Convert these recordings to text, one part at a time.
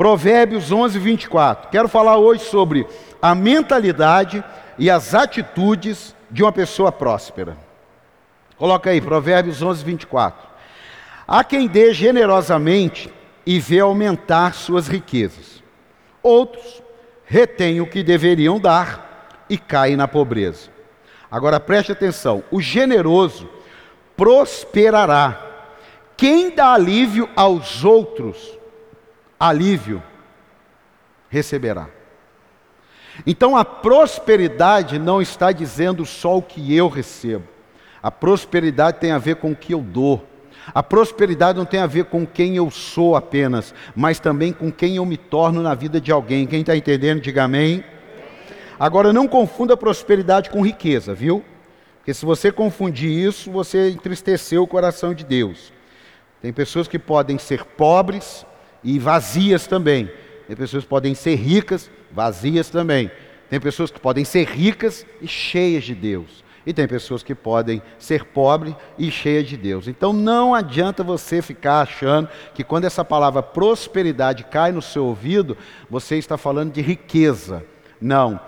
Provérbios 11, 24. Quero falar hoje sobre a mentalidade e as atitudes de uma pessoa próspera. Coloca aí, Provérbios 11, 24. Há quem dê generosamente e vê aumentar suas riquezas. Outros retêm o que deveriam dar e caem na pobreza. Agora preste atenção: o generoso prosperará. Quem dá alívio aos outros, alívio receberá. Então a prosperidade não está dizendo só o que eu recebo. A prosperidade tem a ver com o que eu dou. A prosperidade não tem a ver com quem eu sou apenas, mas também com quem eu me torno na vida de alguém. Quem está entendendo, diga amém. Agora não confunda prosperidade com riqueza, viu? Porque se você confundir isso, você entristeceu o coração de Deus. Tem pessoas que podem ser pobres e vazias também. Tem pessoas que podem ser ricas, vazias também. Tem pessoas que podem ser ricas e cheias de Deus. E tem pessoas que podem ser pobres e cheias de Deus. Então não adianta você ficar achando que quando essa palavra prosperidade cai no seu ouvido, você está falando de riqueza. Não.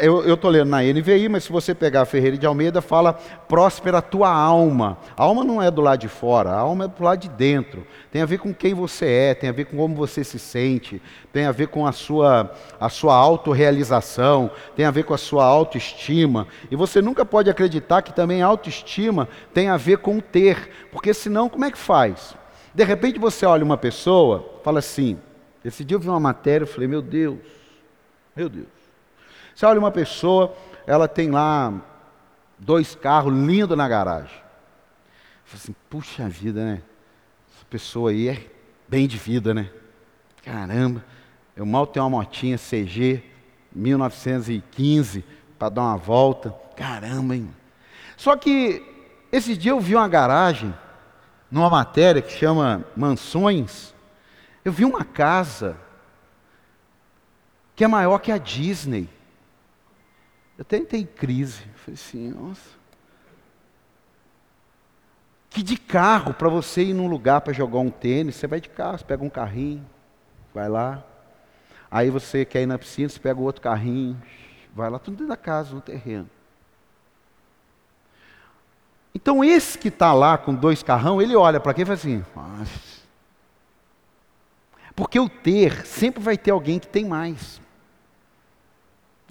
Eu estou lendo na NVI, mas se você pegar a Ferreira de Almeida, fala próspera a tua alma. A alma não é do lado de fora, a alma é do lado de dentro. Tem a ver com quem você é, tem a ver com como você se sente, tem a ver com a sua, a sua autorrealização, tem a ver com a sua autoestima. E você nunca pode acreditar que também a autoestima tem a ver com ter, porque senão como é que faz? De repente você olha uma pessoa, fala assim, esse dia eu vi uma matéria, eu falei, meu Deus, meu Deus. Você olha uma pessoa, ela tem lá dois carros lindos na garagem. Você assim, puxa vida, né? Essa pessoa aí é bem de vida, né? Caramba, eu mal tenho uma motinha CG 1915 para dar uma volta. Caramba, hein? Só que esse dia eu vi uma garagem, numa matéria que chama Mansões. Eu vi uma casa que é maior que a Disney. Eu em crise. Falei assim, nossa. Que de carro para você ir num lugar para jogar um tênis, você vai de carro, você pega um carrinho, vai lá. Aí você quer ir na piscina, você pega outro carrinho, vai lá, tudo dentro da casa, no terreno. Então esse que está lá com dois carrão, ele olha para quem e fala assim, Nossa. porque o ter sempre vai ter alguém que tem mais.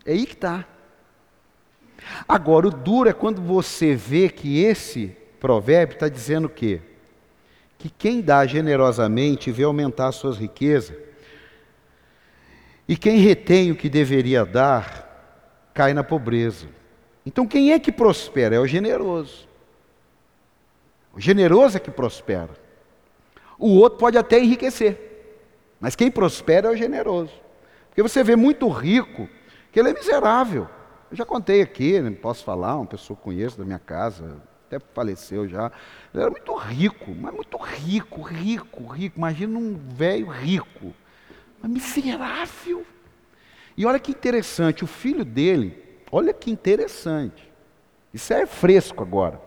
É aí que está. Agora, o duro é quando você vê que esse provérbio está dizendo o quê? Que quem dá generosamente vê aumentar suas riquezas, e quem retém o que deveria dar, cai na pobreza. Então, quem é que prospera? É o generoso. O generoso é que prospera. O outro pode até enriquecer, mas quem prospera é o generoso. Porque você vê muito rico que ele é miserável. Eu já contei aqui, não posso falar, uma pessoa que conheço da minha casa, até faleceu já. Ele era muito rico, mas muito rico, rico, rico. Imagina um velho rico, mas miserável. E olha que interessante, o filho dele, olha que interessante. Isso é fresco agora.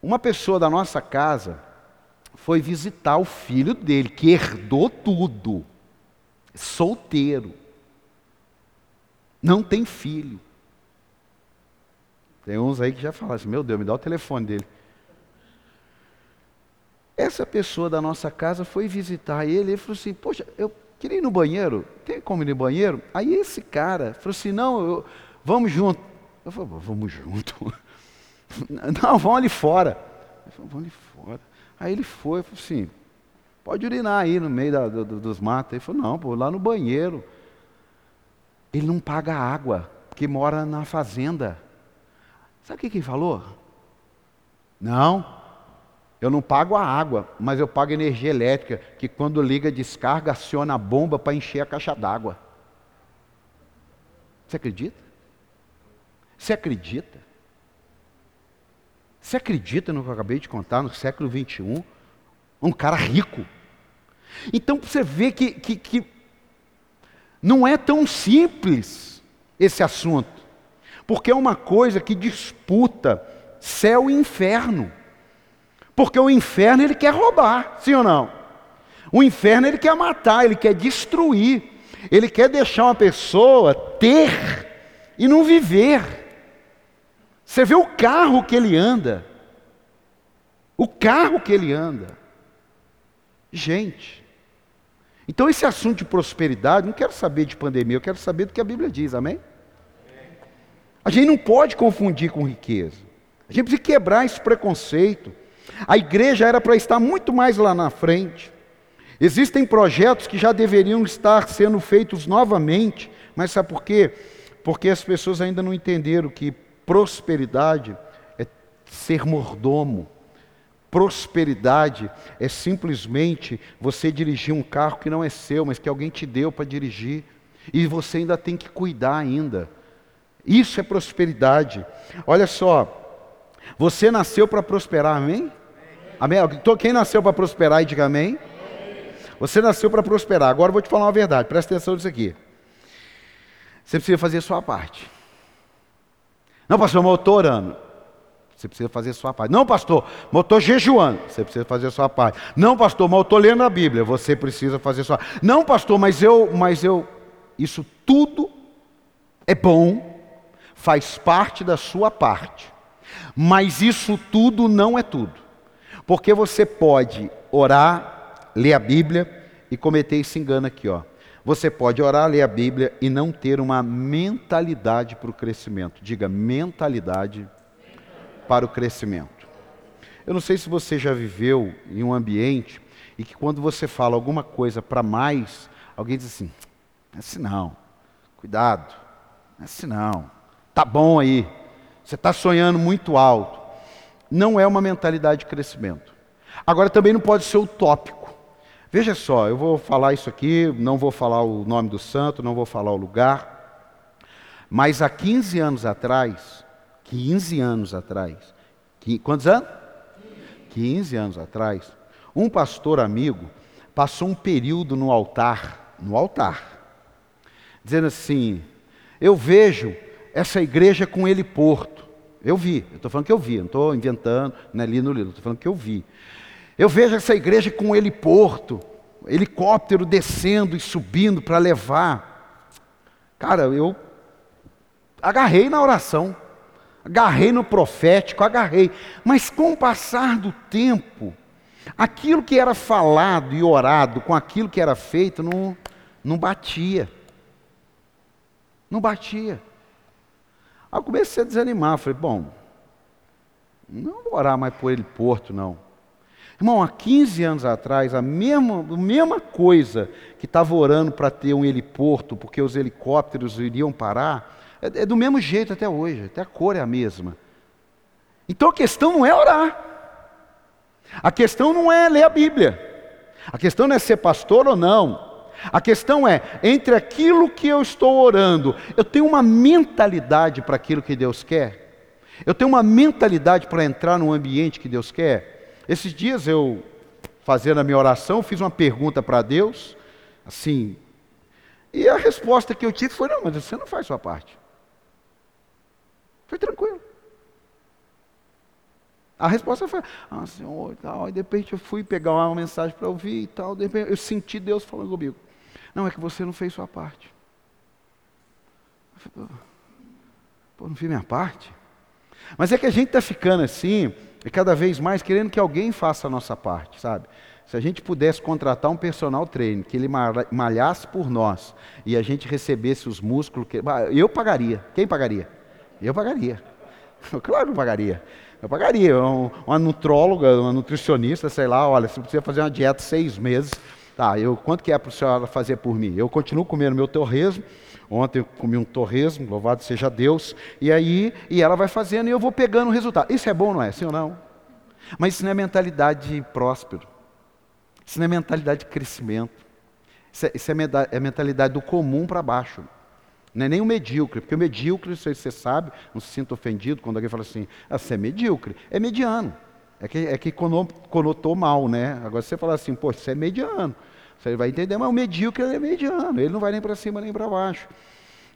Uma pessoa da nossa casa foi visitar o filho dele, que herdou tudo, solteiro não tem filho. Tem uns aí que já falam assim: meu Deus, me dá o telefone dele. Essa pessoa da nossa casa foi visitar ele e falou assim: Poxa, eu queria ir no banheiro, tem como ir no banheiro? Aí esse cara falou assim: Não, eu, vamos junto. Eu falei: Vamos junto. Não, vamos ali fora. Eu falei: Vamos ali fora. Aí ele foi, falou assim: Pode urinar aí no meio da, do, dos matos. Ele falou: Não, pô, lá no banheiro. Ele não paga água, porque mora na fazenda. Sabe o que, ele falou? Não, eu não pago a água, mas eu pago energia elétrica, que quando liga descarga, aciona a bomba para encher a caixa d'água. Você acredita? Você acredita? Você acredita no que eu acabei de contar, no século 21? Um cara rico. Então você vê que, que, que não é tão simples esse assunto, porque é uma coisa que disputa céu e inferno. Porque o inferno ele quer roubar, sim ou não? O inferno ele quer matar, ele quer destruir, ele quer deixar uma pessoa ter e não viver. Você vê o carro que ele anda, o carro que ele anda. Gente, então esse assunto de prosperidade, não quero saber de pandemia, eu quero saber do que a Bíblia diz, amém? A gente não pode confundir com riqueza. A gente precisa quebrar esse preconceito. A igreja era para estar muito mais lá na frente. Existem projetos que já deveriam estar sendo feitos novamente, mas sabe por quê? Porque as pessoas ainda não entenderam que prosperidade é ser mordomo. Prosperidade é simplesmente você dirigir um carro que não é seu, mas que alguém te deu para dirigir. E você ainda tem que cuidar ainda. Isso é prosperidade. Olha só, você nasceu para prosperar, amém? Amém? Quem nasceu para prosperar e diga amém? Você nasceu para prosperar. Agora eu vou te falar uma verdade, presta atenção nisso aqui. Você precisa fazer a sua parte. Não, pastor, mas eu estou orando. Você precisa fazer a sua parte. Não, pastor, mas eu estou jejuando. Você precisa fazer a sua parte. Não, pastor, mas eu estou lendo a Bíblia. Você precisa fazer a sua parte. Não, pastor, mas eu, mas eu. Isso tudo é bom, faz parte da sua parte. Mas isso tudo não é tudo. Porque você pode orar, ler a Bíblia e cometer esse engano aqui, ó. Você pode orar, ler a Bíblia e não ter uma mentalidade para o crescimento. Diga mentalidade para o crescimento. Eu não sei se você já viveu em um ambiente e que quando você fala alguma coisa para mais, alguém diz assim: é assim não, cuidado, é assim não, tá bom aí, você está sonhando muito alto. Não é uma mentalidade de crescimento. Agora também não pode ser utópico. Veja só, eu vou falar isso aqui, não vou falar o nome do santo, não vou falar o lugar, mas há 15 anos atrás, 15 anos atrás. Quantos anos? 15 anos atrás. Um pastor amigo passou um período no altar, no altar, dizendo assim: Eu vejo essa igreja com ele porto. Eu vi, eu estou falando que eu vi, não estou inventando, não é ali no livro, estou falando que eu vi. Eu vejo essa igreja com ele porto, helicóptero descendo e subindo para levar. Cara, eu agarrei na oração agarrei no profético, agarrei. Mas com o passar do tempo, aquilo que era falado e orado com aquilo que era feito não, não batia. Não batia. Aí eu comecei a desanimar. Falei, bom, não vou orar mais por ele porto, não. Irmão, há 15 anos atrás, a mesma, a mesma coisa que estava orando para ter um heliporto, porque os helicópteros iriam parar, é, é do mesmo jeito até hoje, até a cor é a mesma. Então a questão não é orar. A questão não é ler a Bíblia. A questão não é ser pastor ou não. A questão é, entre aquilo que eu estou orando, eu tenho uma mentalidade para aquilo que Deus quer? Eu tenho uma mentalidade para entrar no ambiente que Deus quer? Esses dias eu, fazendo a minha oração, fiz uma pergunta para Deus, assim, e a resposta que eu tive foi: não, mas você não faz sua parte. Foi tranquilo. A resposta foi, ah, Senhor, e tal. E de repente eu fui pegar uma mensagem para ouvir e tal. De repente eu senti Deus falando comigo. Não, é que você não fez sua parte. Pô, não fiz minha parte. Mas é que a gente está ficando assim, e cada vez mais querendo que alguém faça a nossa parte, sabe? Se a gente pudesse contratar um personal trainer, que ele malhasse por nós, e a gente recebesse os músculos, que... eu pagaria. Quem pagaria? Eu pagaria. Claro que eu pagaria. Eu pagaria. Um, uma nutróloga, uma nutricionista, sei lá, olha, você precisa fazer uma dieta seis meses. Tá, eu, quanto que é para a senhora fazer por mim? Eu continuo comendo meu torresmo. Ontem eu comi um torresmo, louvado seja Deus. E aí, e ela vai fazendo e eu vou pegando o resultado. Isso é bom, não é? Sim ou não? Mas isso não é mentalidade próspero. Isso não é mentalidade de crescimento. Isso é, isso é, é mentalidade do comum para baixo. Não é nem o medíocre, porque o medíocre, você, você sabe, não se sinta ofendido quando alguém fala assim, ah, você é medíocre. É mediano. É que, é que conotou mal, né? Agora você fala assim, pô, você é mediano. Você vai entender, mas o medíocre é mediano, ele não vai nem para cima nem para baixo.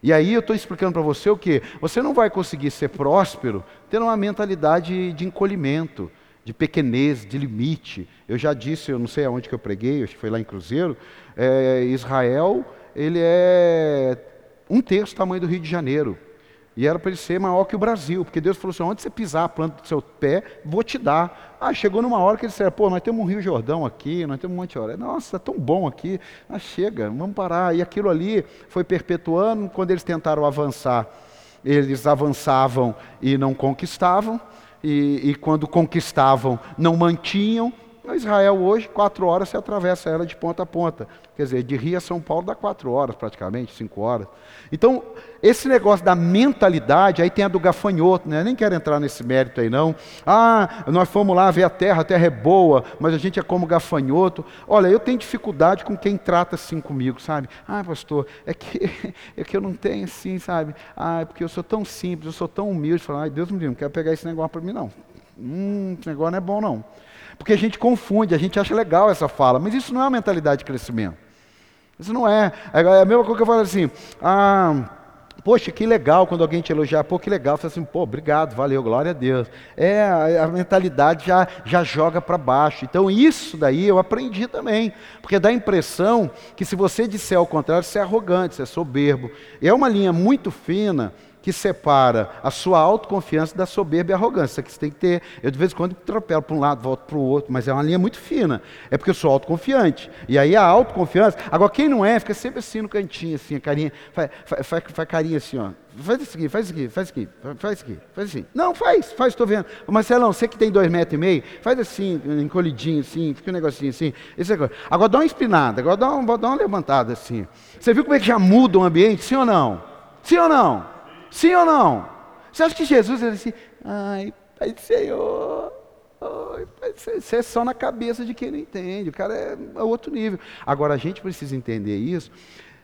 E aí eu estou explicando para você o que? Você não vai conseguir ser próspero tendo uma mentalidade de encolhimento, de pequenez, de limite. Eu já disse, eu não sei aonde que eu preguei, acho que foi lá em Cruzeiro, é, Israel, ele é um terço do tamanho do Rio de Janeiro. E era para ele ser maior que o Brasil, porque Deus falou assim: onde você pisar a planta do seu pé, vou te dar. Ah, chegou numa hora que ele disse: pô, nós temos um Rio Jordão aqui, nós temos um monte de hora. Nossa, está tão bom aqui. Ah, chega, vamos parar. E aquilo ali foi perpetuando. Quando eles tentaram avançar, eles avançavam e não conquistavam. E, e quando conquistavam, não mantinham. Israel hoje, quatro horas, você atravessa ela de ponta a ponta. Quer dizer, de Rio a São Paulo dá quatro horas praticamente, cinco horas. Então, esse negócio da mentalidade, aí tem a do gafanhoto, né? Nem quero entrar nesse mérito aí não. Ah, nós fomos lá ver a terra, a terra é boa, mas a gente é como gafanhoto. Olha, eu tenho dificuldade com quem trata assim comigo, sabe? Ah, pastor, é que, é que eu não tenho assim, sabe? Ah, é porque eu sou tão simples, eu sou tão humilde. Falo, ai, Deus me livre, não quero pegar esse negócio para mim não. Hum, esse negócio não é bom não. Porque a gente confunde, a gente acha legal essa fala, mas isso não é uma mentalidade de crescimento. Isso não é. É a mesma coisa que eu falo assim, ah, poxa, que legal quando alguém te elogiar, pô, que legal. Você assim, pô, obrigado, valeu, glória a Deus. É, a, a mentalidade já, já joga para baixo. Então isso daí eu aprendi também, porque dá a impressão que se você disser ao contrário, você é arrogante, você é soberbo. É uma linha muito fina que separa a sua autoconfiança da soberba e arrogância. Que você tem que ter. Eu de vez em quando atropelo para um lado, volto para o outro, mas é uma linha muito fina. É porque eu sou autoconfiante. E aí a autoconfiança. Agora, quem não é, fica sempre assim no cantinho, assim, a carinha. Faz, faz, faz, faz carinha assim, ó. Faz isso aqui, faz isso aqui, faz isso aqui, faz isso aqui, faz assim. Não, faz, faz, estou vendo. Marcelão, você que tem dois metros e meio, faz assim, encolhidinho assim, fica um negocinho assim. Esse é agora dá uma espinada, agora dá uma, dá uma levantada assim. Você viu como é que já muda o ambiente, sim ou não? Sim ou não? Sim ou não? Você acha que Jesus era assim, ai, Pai do Senhor, isso é só na cabeça de quem não entende, o cara é, é outro nível. Agora a gente precisa entender isso,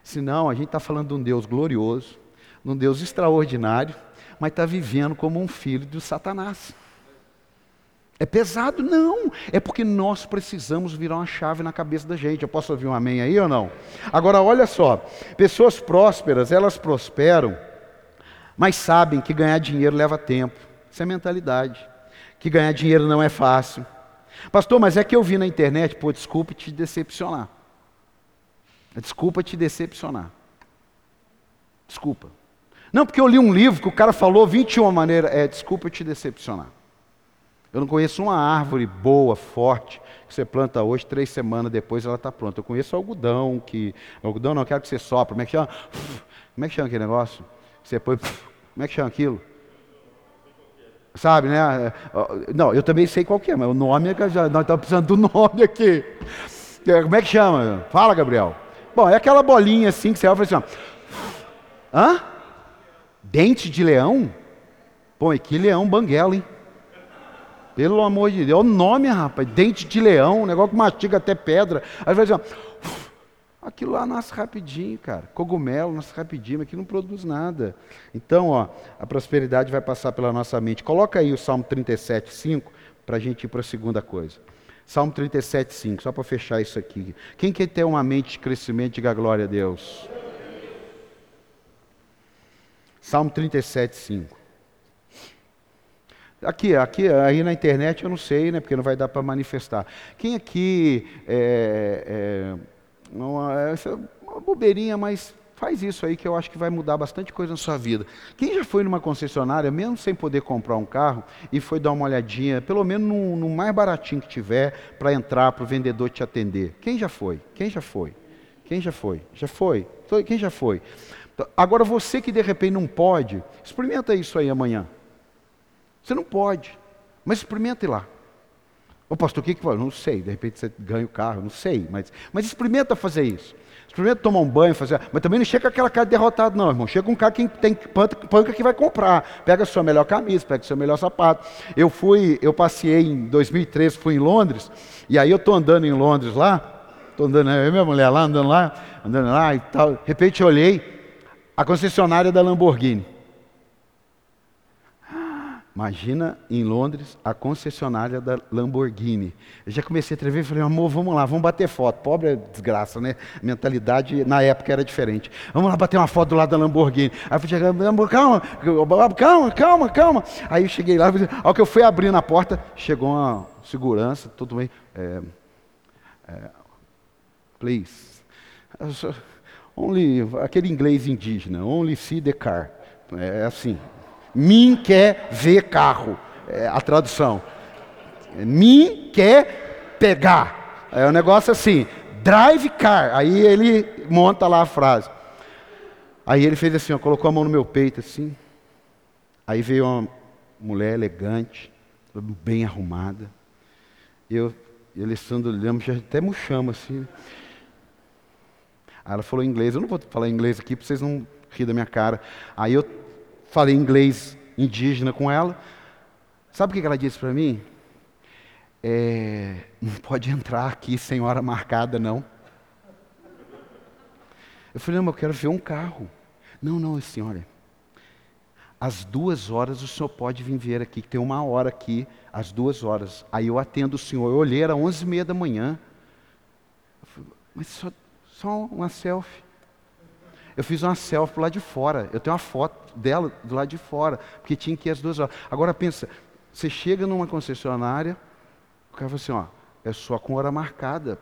senão a gente está falando de um Deus glorioso, de um Deus extraordinário, mas está vivendo como um filho do Satanás. É pesado? Não. É porque nós precisamos virar uma chave na cabeça da gente. Eu posso ouvir um amém aí ou não? Agora, olha só: pessoas prósperas, elas prosperam mas sabem que ganhar dinheiro leva tempo. Isso é mentalidade. Que ganhar dinheiro não é fácil. Pastor, mas é que eu vi na internet, pô, desculpa te decepcionar. Desculpa te decepcionar. Desculpa. Não, porque eu li um livro que o cara falou 21 maneiras. É, desculpa te decepcionar. Eu não conheço uma árvore boa, forte, que você planta hoje, três semanas depois ela está pronta. Eu conheço algodão, que. Algodão não, quero que você sopra. Como é que chama? Como é que chama aquele negócio? Você põe. Como é que chama aquilo? Sabe, né? É, não, eu também sei qual que é, mas o nome é que já, nós estamos precisando do nome aqui. É, como é que chama? Fala, Gabriel. Bom, é aquela bolinha assim que você olha e fala assim. Hã? Dente de leão? Pô, que leão banguela, hein? Pelo amor de Deus, é o nome, rapaz, dente de leão, um negócio que mastiga até pedra. Aí vai assim, ó, Aquilo lá nasce rapidinho, cara. Cogumelo nasce rapidinho, mas aqui não produz nada. Então, ó, a prosperidade vai passar pela nossa mente. Coloca aí o Salmo 37, 5, para a gente ir para a segunda coisa. Salmo 37, 5, só para fechar isso aqui. Quem quer ter uma mente de crescimento, diga glória a Deus. Salmo 37, 5. Aqui, aqui, aí na internet eu não sei, né? Porque não vai dar para manifestar. Quem aqui é, é, não, essa é uma bobeirinha, mas faz isso aí que eu acho que vai mudar bastante coisa na sua vida. Quem já foi numa concessionária, mesmo sem poder comprar um carro, e foi dar uma olhadinha, pelo menos no, no mais baratinho que tiver, para entrar, para o vendedor te atender? Quem já foi? Quem já foi? Quem já foi? Já foi? Quem já foi? Agora você que de repente não pode, experimenta isso aí amanhã. Você não pode, mas experimenta lá. Ô pastor, o que que faz? Não sei, de repente você ganha o carro, não sei, mas, mas experimenta fazer isso. Experimenta tomar um banho, fazer. Mas também não chega com aquela cara de derrotado, não, irmão. Chega com um cara que tem panca que vai comprar. Pega a sua melhor camisa, pega o seu melhor sapato. Eu fui, eu passei em 2013, fui em Londres, e aí eu estou andando em Londres lá, estou andando, eu e minha mulher lá, andando lá, andando lá e tal. De repente eu olhei a concessionária da Lamborghini. Imagina em Londres a concessionária da Lamborghini. Eu já comecei a tremer e falei, amor, vamos lá, vamos bater foto. Pobre é desgraça, né? mentalidade na época era diferente. Vamos lá bater uma foto do lado da Lamborghini. Aí eu cheguei, calma, calma, calma, calma. Aí eu cheguei lá, ao que eu fui abrir na porta, chegou uma segurança, tudo bem. É, é, please. Only, aquele inglês indígena, only see the car. É assim, Mim quer ver carro. É a tradução. Mim quer pegar. É um negócio assim, drive car. Aí ele monta lá a frase. Aí ele fez assim, ó, colocou a mão no meu peito assim. Aí veio uma mulher elegante, bem arrumada. Eu e Alessandro olhamos, já até murchamos assim. Aí ela falou inglês. Eu não vou falar inglês aqui para vocês não rir da minha cara. Aí eu falei inglês indígena com ela. Sabe o que ela disse para mim? É, não pode entrar aqui sem hora marcada, não. Eu falei, não, mas eu quero ver um carro. Não, não, senhora. Às duas horas o senhor pode vir ver aqui, que tem uma hora aqui, às duas horas. Aí eu atendo o senhor. Eu olhei, era onze e meia da manhã. Falei, mas só, só uma selfie. Eu fiz uma selfie lá de fora. Eu tenho uma foto dela do lado de fora, porque tinha que ir às duas horas. Agora pensa, você chega numa concessionária, o cara fala assim, ó, é só com hora marcada.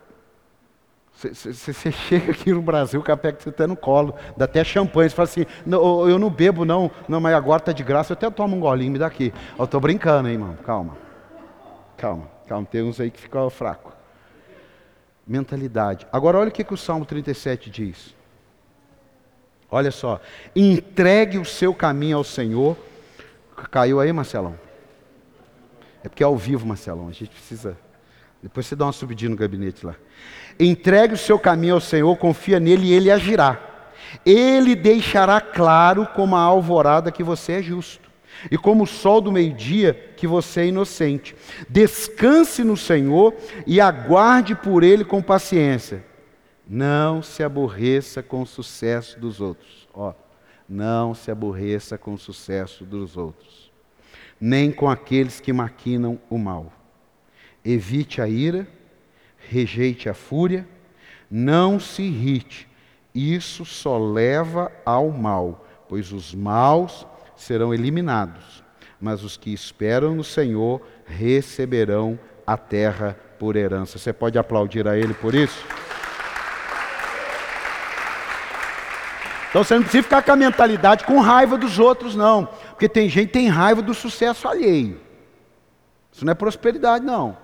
Você chega aqui no Brasil, o cara pega você até no colo, dá até champanhe, você fala assim, não, eu não bebo não, não, mas agora está de graça, eu até tomo um golinho, me dá aqui. Eu estou brincando, hein, irmão, calma. Calma, calma, tem uns aí que ficam fraco. Mentalidade. Agora olha o que, que o Salmo 37 diz. Olha só, entregue o seu caminho ao Senhor. Caiu aí, Marcelão? É porque é ao vivo, Marcelão. A gente precisa. Depois você dá uma subidinha no gabinete lá. Entregue o seu caminho ao Senhor, confia nele e ele agirá. Ele deixará claro como a alvorada que você é justo, e como o sol do meio-dia que você é inocente. Descanse no Senhor e aguarde por ele com paciência. Não se aborreça com o sucesso dos outros. Ó, não se aborreça com o sucesso dos outros, nem com aqueles que maquinam o mal. Evite a ira, rejeite a fúria, não se irrite. Isso só leva ao mal, pois os maus serão eliminados, mas os que esperam no Senhor receberão a terra por herança. Você pode aplaudir a Ele por isso? Então você não precisa ficar com a mentalidade com raiva dos outros, não. Porque tem gente que tem raiva do sucesso alheio. Isso não é prosperidade, não.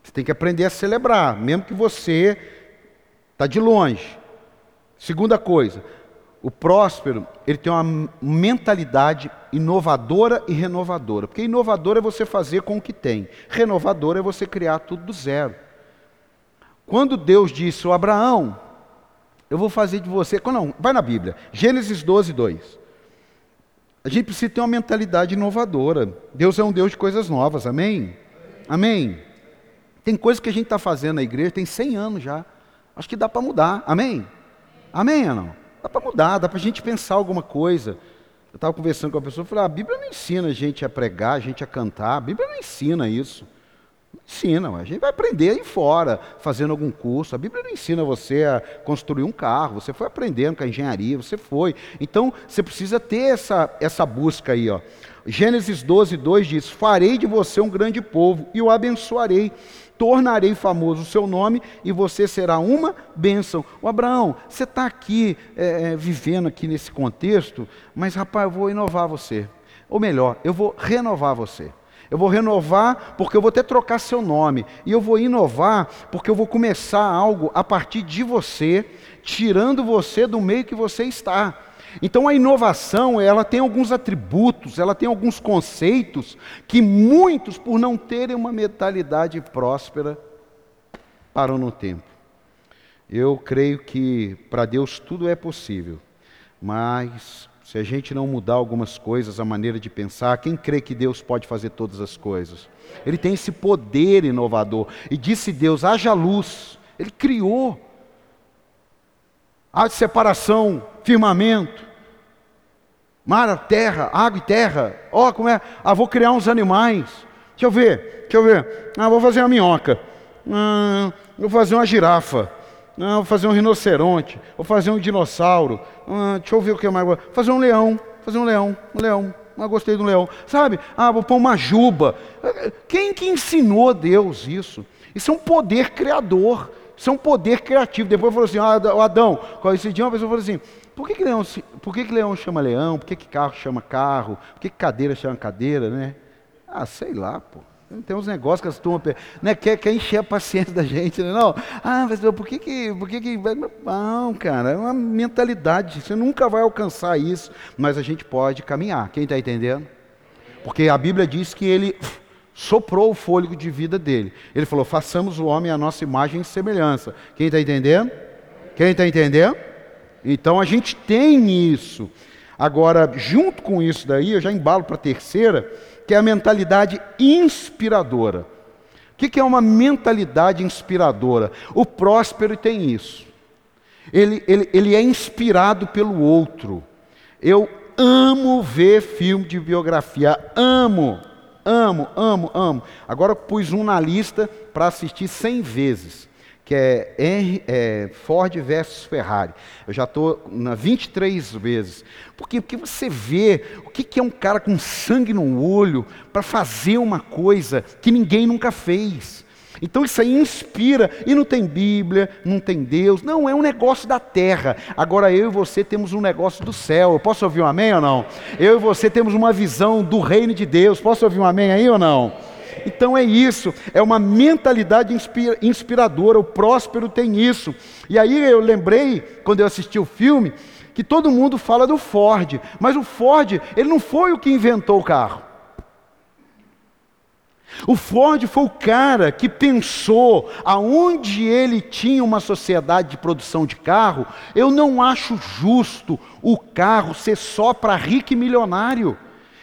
Você tem que aprender a celebrar, mesmo que você está de longe. Segunda coisa, o próspero, ele tem uma mentalidade inovadora e renovadora. Porque inovador é você fazer com o que tem. Renovador é você criar tudo do zero. Quando Deus disse, o Abraão, eu vou fazer de você. Não, vai na Bíblia. Gênesis 12, 2. A gente precisa ter uma mentalidade inovadora. Deus é um Deus de coisas novas, amém? Amém. Tem coisas que a gente está fazendo na igreja, tem 100 anos já. Acho que dá para mudar, amém? Amém ou não? Dá para mudar, dá para a gente pensar alguma coisa. Eu estava conversando com a pessoa falei: ah, a Bíblia não ensina a gente a pregar, a gente a cantar, a Bíblia não ensina isso. Ensina, a gente vai aprender aí fora, fazendo algum curso. A Bíblia não ensina você a construir um carro, você foi aprendendo com a engenharia, você foi. Então, você precisa ter essa, essa busca aí. Ó. Gênesis 12, 2 diz: Farei de você um grande povo e o abençoarei. Tornarei famoso o seu nome e você será uma bênção. O Abraão, você está aqui é, é, vivendo aqui nesse contexto, mas rapaz, eu vou inovar você. Ou melhor, eu vou renovar você. Eu vou renovar porque eu vou até trocar seu nome. E eu vou inovar porque eu vou começar algo a partir de você, tirando você do meio que você está. Então a inovação, ela tem alguns atributos, ela tem alguns conceitos que muitos, por não terem uma mentalidade próspera, param no tempo. Eu creio que para Deus tudo é possível, mas se a gente não mudar algumas coisas, a maneira de pensar, quem crê que Deus pode fazer todas as coisas? Ele tem esse poder inovador. E disse Deus: haja luz. Ele criou. Há separação, firmamento. Mar, terra, água e terra. Ó, oh, como é? Ah, vou criar uns animais. Deixa eu ver, deixa eu ver. Ah, vou fazer uma minhoca. Ah, vou fazer uma girafa. Ah, vou fazer um rinoceronte. Vou fazer um dinossauro. Ah, deixa eu ver o que mais. Vou fazer um leão. Fazer um leão. Um leão. Ah, gostei do leão. Sabe? Ah, vou pôr uma juba. Quem que ensinou Deus isso? Isso é um poder criador. Isso é um poder criativo. Depois falou assim: ah, Adão, esse dia uma pessoa falou assim: por que, que, leão, por que, que leão chama leão? Por que, que carro chama carro? Por que, que cadeira chama cadeira, né? Ah, sei lá, pô. Tem uns negócios que as turmas né, quer, quer encher a paciência da gente, né? não? Ah, mas por que que, por que que... Não, cara, é uma mentalidade, você nunca vai alcançar isso, mas a gente pode caminhar, quem está entendendo? Porque a Bíblia diz que ele soprou o fôlego de vida dele. Ele falou, façamos o homem a nossa imagem e semelhança. Quem está entendendo? Quem está entendendo? Então a gente tem isso. Agora, junto com isso daí, eu já embalo para a terceira, que é a mentalidade inspiradora. O que é uma mentalidade inspiradora? O próspero tem isso. Ele, ele, ele é inspirado pelo outro. Eu amo ver filme de biografia, amo, amo, amo, amo. Agora pus um na lista para assistir cem vezes que é, é Ford versus Ferrari. Eu já estou na 23 vezes. Por quê? Porque você vê o que, que é um cara com sangue no olho para fazer uma coisa que ninguém nunca fez. Então isso aí inspira, e não tem Bíblia, não tem Deus, não, é um negócio da terra. Agora eu e você temos um negócio do céu. Eu posso ouvir um amém ou não? Eu e você temos uma visão do reino de Deus. Posso ouvir um amém aí ou não? Então é isso, é uma mentalidade inspiradora, o próspero tem isso. E aí eu lembrei, quando eu assisti o filme, que todo mundo fala do Ford, mas o Ford, ele não foi o que inventou o carro. O Ford foi o cara que pensou aonde ele tinha uma sociedade de produção de carro, eu não acho justo o carro ser só para rico e milionário.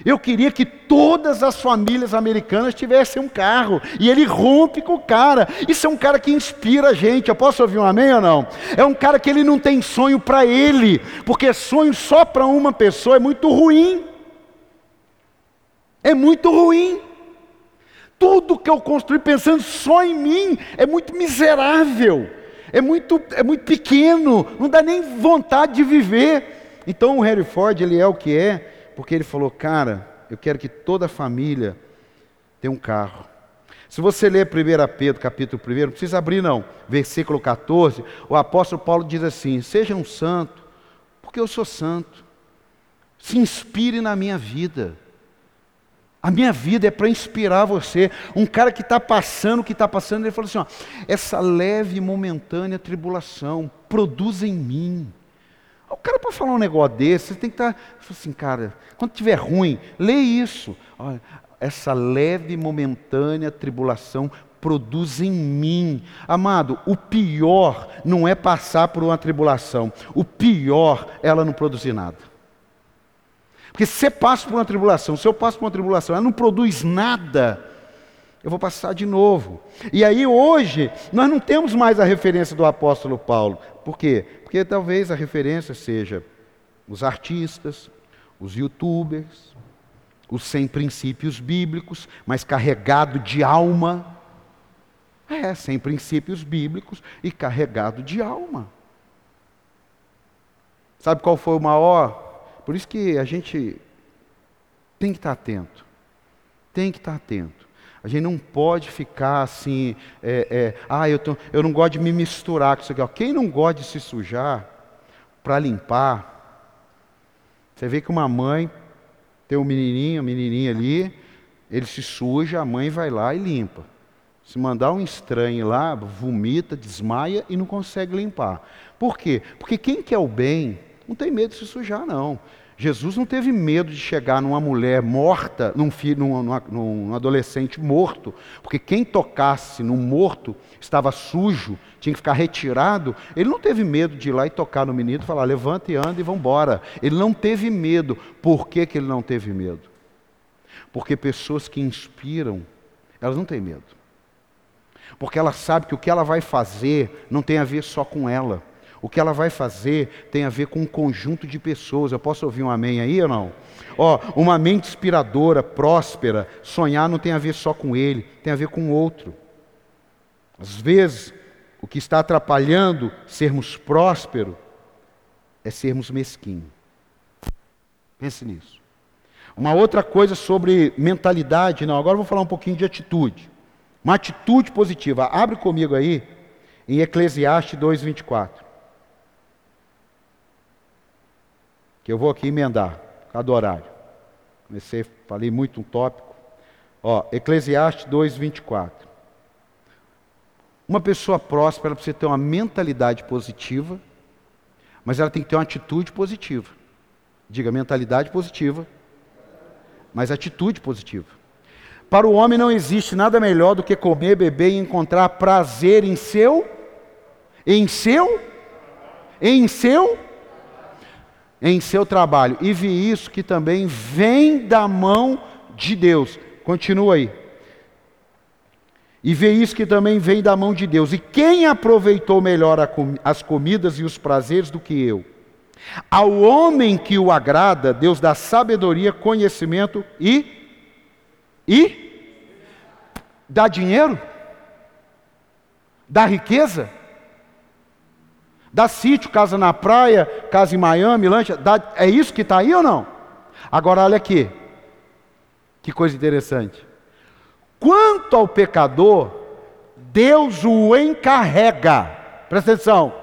Eu queria que todas as famílias americanas tivessem um carro. E ele rompe com o cara. Isso é um cara que inspira a gente. Eu posso ouvir um amém ou não? É um cara que ele não tem sonho para ele. Porque sonho só para uma pessoa é muito ruim. É muito ruim. Tudo que eu construí pensando só em mim é muito miserável. É muito, é muito pequeno. Não dá nem vontade de viver. Então o Harry Ford, ele é o que é porque ele falou: Cara, eu quero que toda família tenha um carro. Se você ler 1 Pedro, capítulo 1, não precisa abrir não, versículo 14, o apóstolo Paulo diz assim: Seja um santo, porque eu sou santo. Se inspire na minha vida. A minha vida é para inspirar você. Um cara que está passando o que está passando, ele falou assim: ó, essa leve e momentânea tribulação produz em mim o cara, para falar um negócio desse, você tem que estar. Tá, assim, cara, quando tiver ruim, lê isso. Olha, essa leve e momentânea tribulação produz em mim. Amado, o pior não é passar por uma tribulação. O pior é ela não produzir nada. Porque se você passa por uma tribulação, se eu passo por uma tribulação, ela não produz nada. Eu vou passar de novo. E aí hoje, nós não temos mais a referência do apóstolo Paulo. Por quê? Porque talvez a referência seja os artistas, os youtubers, os sem princípios bíblicos, mas carregado de alma. É, sem princípios bíblicos e carregado de alma. Sabe qual foi o maior? Por isso que a gente tem que estar atento. Tem que estar atento. A gente não pode ficar assim, é, é, ah, eu, tô, eu não gosto de me misturar com isso aqui. Quem não gosta de se sujar para limpar? Você vê que uma mãe tem um menininho, um menininho ali, ele se suja, a mãe vai lá e limpa. Se mandar um estranho lá, vomita, desmaia e não consegue limpar. Por quê? Porque quem quer o bem não tem medo de se sujar, não. Jesus não teve medo de chegar numa mulher morta, num, filho, num, num, num, adolescente morto, porque quem tocasse no morto estava sujo, tinha que ficar retirado. Ele não teve medo de ir lá e tocar no menino e falar: levanta e anda e vamos embora. Ele não teve medo. Por que, que ele não teve medo? Porque pessoas que inspiram, elas não têm medo. Porque ela sabe que o que ela vai fazer não tem a ver só com ela. O que ela vai fazer tem a ver com um conjunto de pessoas. Eu posso ouvir um amém aí ou não? Ó, uma mente inspiradora, próspera, sonhar não tem a ver só com ele, tem a ver com o outro. Às vezes, o que está atrapalhando sermos prósperos é sermos mesquinhos. Pense nisso. Uma outra coisa sobre mentalidade, não, agora eu vou falar um pouquinho de atitude. Uma atitude positiva. Abre comigo aí em Eclesiastes 2:24. Que eu vou aqui emendar, cada horário. Comecei, falei muito um tópico. Ó, Eclesiastes 2:24. Uma pessoa próspera precisa ter uma mentalidade positiva, mas ela tem que ter uma atitude positiva. Diga mentalidade positiva, mas atitude positiva. Para o homem não existe nada melhor do que comer, beber e encontrar prazer em seu em seu em seu em seu trabalho. E vi isso que também vem da mão de Deus. Continua aí. E vê isso que também vem da mão de Deus. E quem aproveitou melhor as comidas e os prazeres do que eu? Ao homem que o agrada, Deus dá sabedoria, conhecimento e e dá dinheiro? Dá riqueza? Dá sítio, casa na praia, casa em Miami, lancha, dá, é isso que está aí ou não? Agora olha aqui, que coisa interessante. Quanto ao pecador, Deus o encarrega, presta atenção,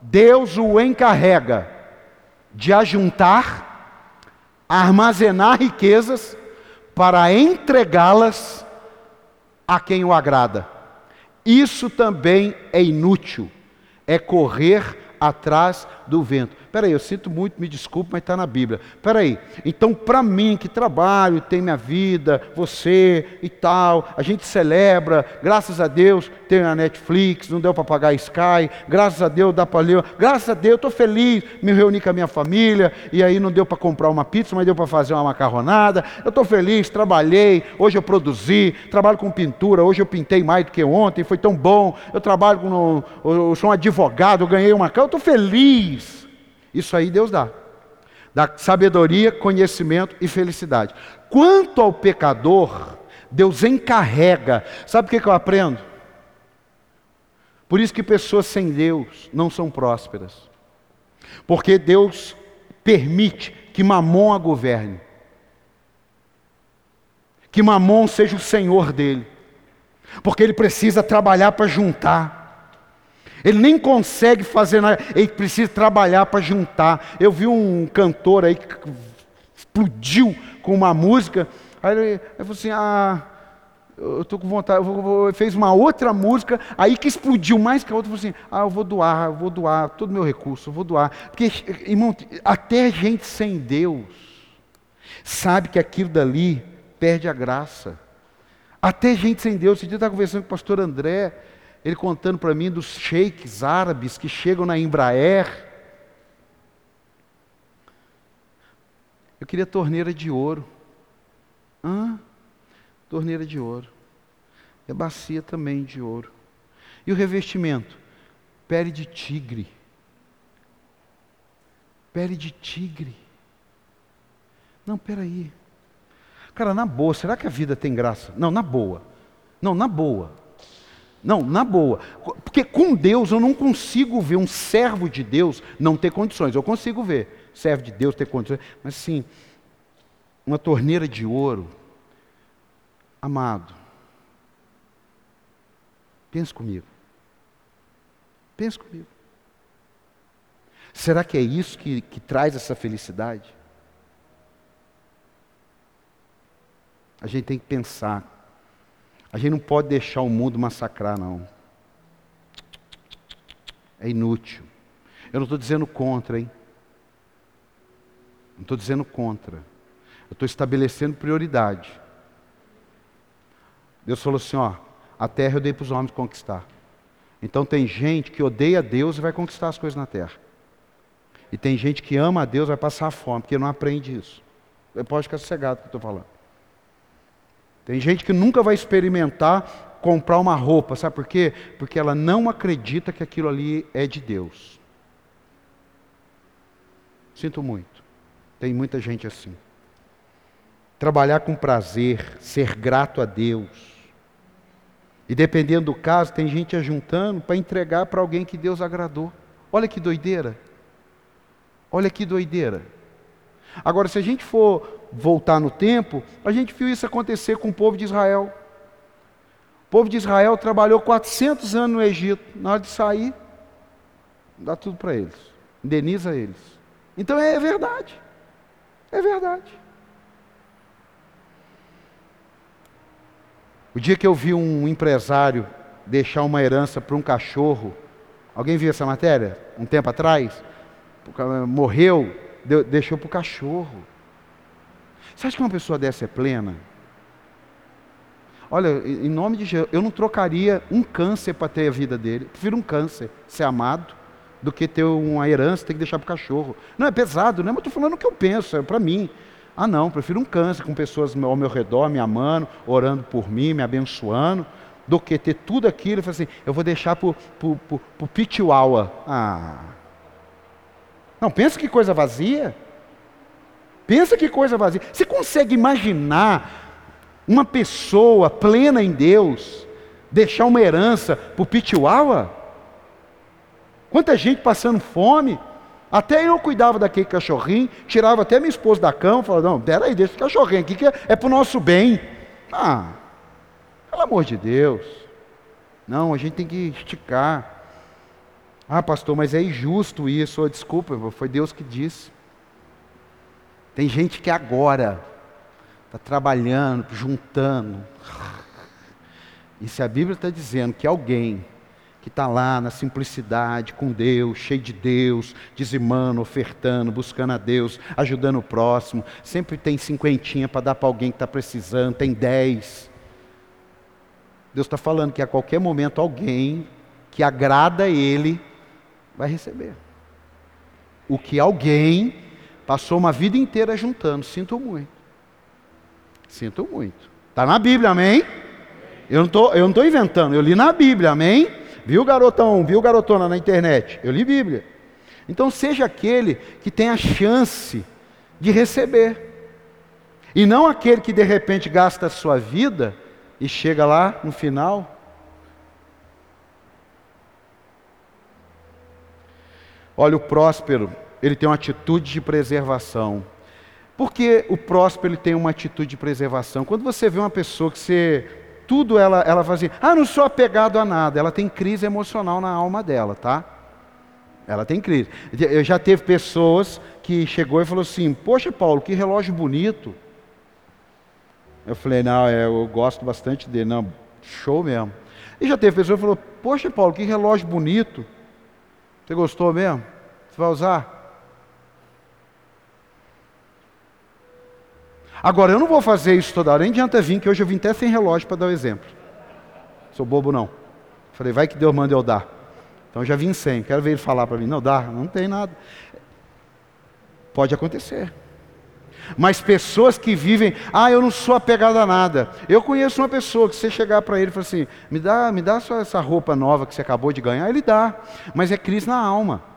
Deus o encarrega de ajuntar, armazenar riquezas para entregá-las a quem o agrada. Isso também é inútil, é correr atrás do vento. Peraí, eu sinto muito, me desculpe, mas está na Bíblia. Peraí, então para mim que trabalho, tem minha vida, você e tal, a gente celebra, graças a Deus tem a Netflix, não deu para pagar Sky, graças a Deus dá para ler, graças a Deus estou feliz, me reuni com a minha família, e aí não deu para comprar uma pizza, mas deu para fazer uma macarronada, eu estou feliz, trabalhei, hoje eu produzi, trabalho com pintura, hoje eu pintei mais do que ontem, foi tão bom, eu trabalho com, eu sou um advogado, eu ganhei uma casa, eu estou feliz. Isso aí Deus dá. Dá sabedoria, conhecimento e felicidade. Quanto ao pecador, Deus encarrega. Sabe o que, eu aprendo? Por isso que pessoas sem Deus não são prósperas. Porque Deus permite que Mamon a governe. Que Mamon seja o senhor dele. Porque ele precisa trabalhar para juntar. Ele nem consegue fazer nada, ele precisa trabalhar para juntar. Eu vi um cantor aí que explodiu com uma música, aí ele, ele falou assim: Ah, eu estou com vontade, eu vou, vou, fez uma outra música, aí que explodiu mais que a outra, falou assim: Ah, eu vou doar, eu vou doar todo o meu recurso, eu vou doar. Porque, irmão, até gente sem Deus sabe que aquilo dali perde a graça. Até gente sem Deus, esse dia eu estava conversando com o pastor André, ele contando para mim dos sheiks árabes que chegam na Embraer. Eu queria torneira de ouro. Hã? Torneira de ouro. E a bacia também de ouro. E o revestimento? Pele de tigre. Pele de tigre. Não, peraí. Cara, na boa, será que a vida tem graça? Não, na boa. Não, na boa. Não, na boa. Porque com Deus eu não consigo ver um servo de Deus não ter condições. Eu consigo ver servo de Deus ter condições. Mas sim, uma torneira de ouro. Amado, pense comigo. Pense comigo. Será que é isso que, que traz essa felicidade? A gente tem que pensar a gente não pode deixar o mundo massacrar, não. É inútil. Eu não estou dizendo contra, hein? Não estou dizendo contra. Eu estou estabelecendo prioridade. Deus falou assim: ó, a terra eu dei para os homens conquistar. Então tem gente que odeia Deus e vai conquistar as coisas na terra. E tem gente que ama a Deus e vai passar fome, porque não aprende isso. Pode ficar sossegado que eu estou falando. Tem gente que nunca vai experimentar comprar uma roupa, sabe por quê? Porque ela não acredita que aquilo ali é de Deus. Sinto muito. Tem muita gente assim. Trabalhar com prazer, ser grato a Deus. E dependendo do caso, tem gente ajuntando para entregar para alguém que Deus agradou. Olha que doideira. Olha que doideira. Agora, se a gente for voltar no tempo, a gente viu isso acontecer com o povo de Israel. O povo de Israel trabalhou 400 anos no Egito. Na hora de sair, dá tudo para eles, indeniza eles. Então é verdade. É verdade. O dia que eu vi um empresário deixar uma herança para um cachorro, alguém viu essa matéria? Um tempo atrás? Morreu, deixou para o cachorro. Você acha que uma pessoa dessa é plena? Olha, em nome de Jesus, eu não trocaria um câncer para ter a vida dele. Prefiro um câncer, ser amado, do que ter uma herança, ter que deixar para o cachorro. Não, é pesado, não é? Mas estou falando o que eu penso, é para mim. Ah, não, prefiro um câncer com pessoas ao meu redor, me amando, orando por mim, me abençoando, do que ter tudo aquilo e falar assim, eu vou deixar para o pitiuaua. Ah. Não, pensa que coisa vazia. Pensa que coisa vazia. Você consegue imaginar uma pessoa plena em Deus deixar uma herança para o Pitiuawa? Quanta gente passando fome. Até eu cuidava daquele cachorrinho, tirava até minha esposa da cama, falava, não, peraí, deixa esse cachorrinho aqui que é, é para o nosso bem. Ah, pelo amor de Deus. Não, a gente tem que esticar. Ah, pastor, mas é injusto isso. Oh, desculpa, foi Deus que disse. Tem gente que agora está trabalhando, juntando. E se a Bíblia está dizendo que alguém que está lá na simplicidade, com Deus, cheio de Deus, dizimando, ofertando, buscando a Deus, ajudando o próximo, sempre tem cinquentinha para dar para alguém que está precisando, tem dez. Deus está falando que a qualquer momento alguém que agrada a Ele vai receber. O que alguém Passou uma vida inteira juntando. Sinto muito. Sinto muito. Está na Bíblia, amém? Eu não estou inventando, eu li na Bíblia, amém? Viu, garotão? Viu, garotona na internet? Eu li Bíblia. Então, seja aquele que tem a chance de receber. E não aquele que de repente gasta a sua vida e chega lá no final. Olha o próspero, ele tem uma atitude de preservação. Porque o próspero ele tem uma atitude de preservação. Quando você vê uma pessoa que você tudo ela ela faz assim, ah, não sou apegado a nada, ela tem crise emocional na alma dela, tá? Ela tem crise. Eu já teve pessoas que chegou e falou assim: "Poxa, Paulo, que relógio bonito". Eu falei: "Não, é, eu gosto bastante dele, não, show mesmo". E já teve pessoa que falou: "Poxa, Paulo, que relógio bonito". Você gostou mesmo? Você vai usar? Agora, eu não vou fazer isso toda hora, nem adianta vir, que hoje eu vim até sem relógio para dar o um exemplo. Sou bobo não. Falei, vai que Deus manda eu dar. Então já vim sem, quero ver ele falar para mim. Não dá, não tem nada. Pode acontecer. Mas pessoas que vivem, ah, eu não sou apegado a nada. Eu conheço uma pessoa que você chegar para ele e falar assim, me dá, me dá só essa roupa nova que você acabou de ganhar, ele dá. Mas é crise na alma.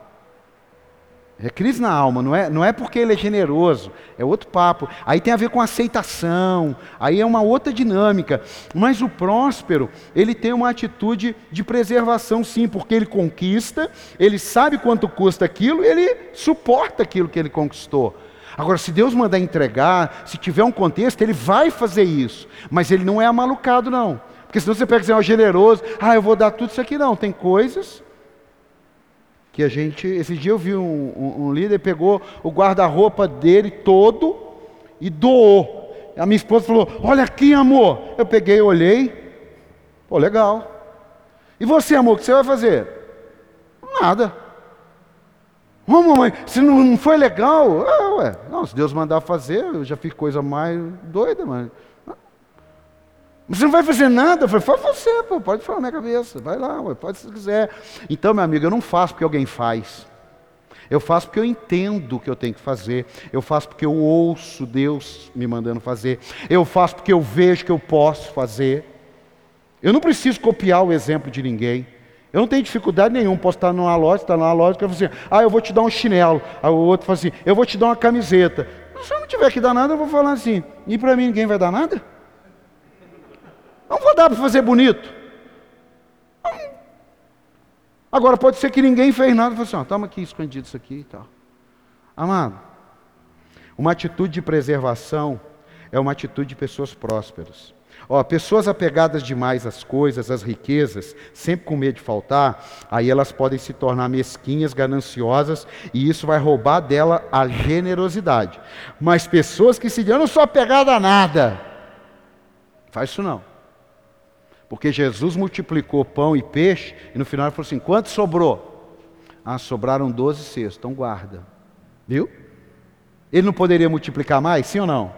É crise na alma, não é, não é porque ele é generoso, é outro papo. Aí tem a ver com aceitação, aí é uma outra dinâmica. Mas o próspero, ele tem uma atitude de preservação, sim, porque ele conquista, ele sabe quanto custa aquilo, ele suporta aquilo que ele conquistou. Agora, se Deus mandar entregar, se tiver um contexto, ele vai fazer isso, mas ele não é amalucado, não. Porque senão você pega assim, ó, generoso, ah, eu vou dar tudo isso aqui, não. Tem coisas que a gente. Esse dia eu vi um, um, um líder pegou o guarda-roupa dele todo e doou. A minha esposa falou: Olha aqui, amor. Eu peguei, olhei. Pô, legal. E você, amor, o que você vai fazer? Nada. Ô, mamãe, se não, não foi legal, ah, ué, não, se Deus mandar fazer, eu já fiz coisa mais doida, mas você não vai fazer nada? Eu falei, faz você, pô, pode falar na minha cabeça, vai lá, pode se quiser. Então, meu amigo, eu não faço porque alguém faz. Eu faço porque eu entendo o que eu tenho que fazer. Eu faço porque eu ouço Deus me mandando fazer. Eu faço porque eu vejo que eu posso fazer. Eu não preciso copiar o exemplo de ninguém. Eu não tenho dificuldade nenhuma, posso estar numa loja, estar numa loja, que eu assim, ah, eu vou te dar um chinelo. Aí o outro fala assim, eu vou te dar uma camiseta. Se eu não tiver que dar nada, eu vou falar assim, e para mim ninguém vai dar nada? Não vou dar para fazer bonito. Agora pode ser que ninguém fez nada, e fala assim, toma aqui escondido isso aqui e tal. Amado, uma atitude de preservação é uma atitude de pessoas prósperas. Ó, pessoas apegadas demais às coisas, às riquezas, sempre com medo de faltar, aí elas podem se tornar mesquinhas, gananciosas, e isso vai roubar dela a generosidade. Mas pessoas que se dizem, eu não sou apegada a nada, faz isso não. Porque Jesus multiplicou pão e peixe, e no final ele falou assim: quanto sobrou? Ah, sobraram 12 cestos, então guarda. Viu? Ele não poderia multiplicar mais, sim ou não?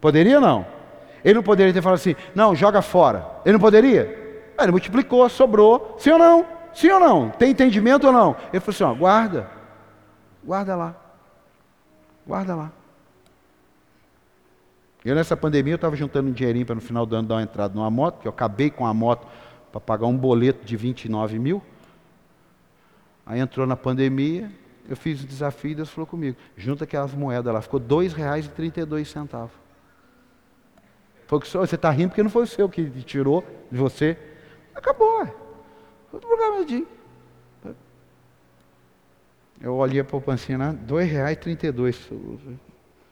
Poderia ou não? Ele não poderia ter falado assim, não, joga fora. Ele não poderia? Ah, ele multiplicou, sobrou. Sim ou não? Sim ou não? Tem entendimento ou não? Ele falou assim: ó, guarda. Guarda lá. Guarda lá. Eu nessa pandemia eu estava juntando um dinheirinho para no final do ano dar uma entrada numa moto, que eu acabei com a moto para pagar um boleto de 29 mil. Aí entrou na pandemia, eu fiz o desafio e Deus falou comigo, junta aquelas moedas lá, ficou R$ 2,32. Foi que você está rindo porque não foi o seu que tirou de você. Acabou. Foi programadinho. Eu olhei para o pancinha lá, R$ 2,32.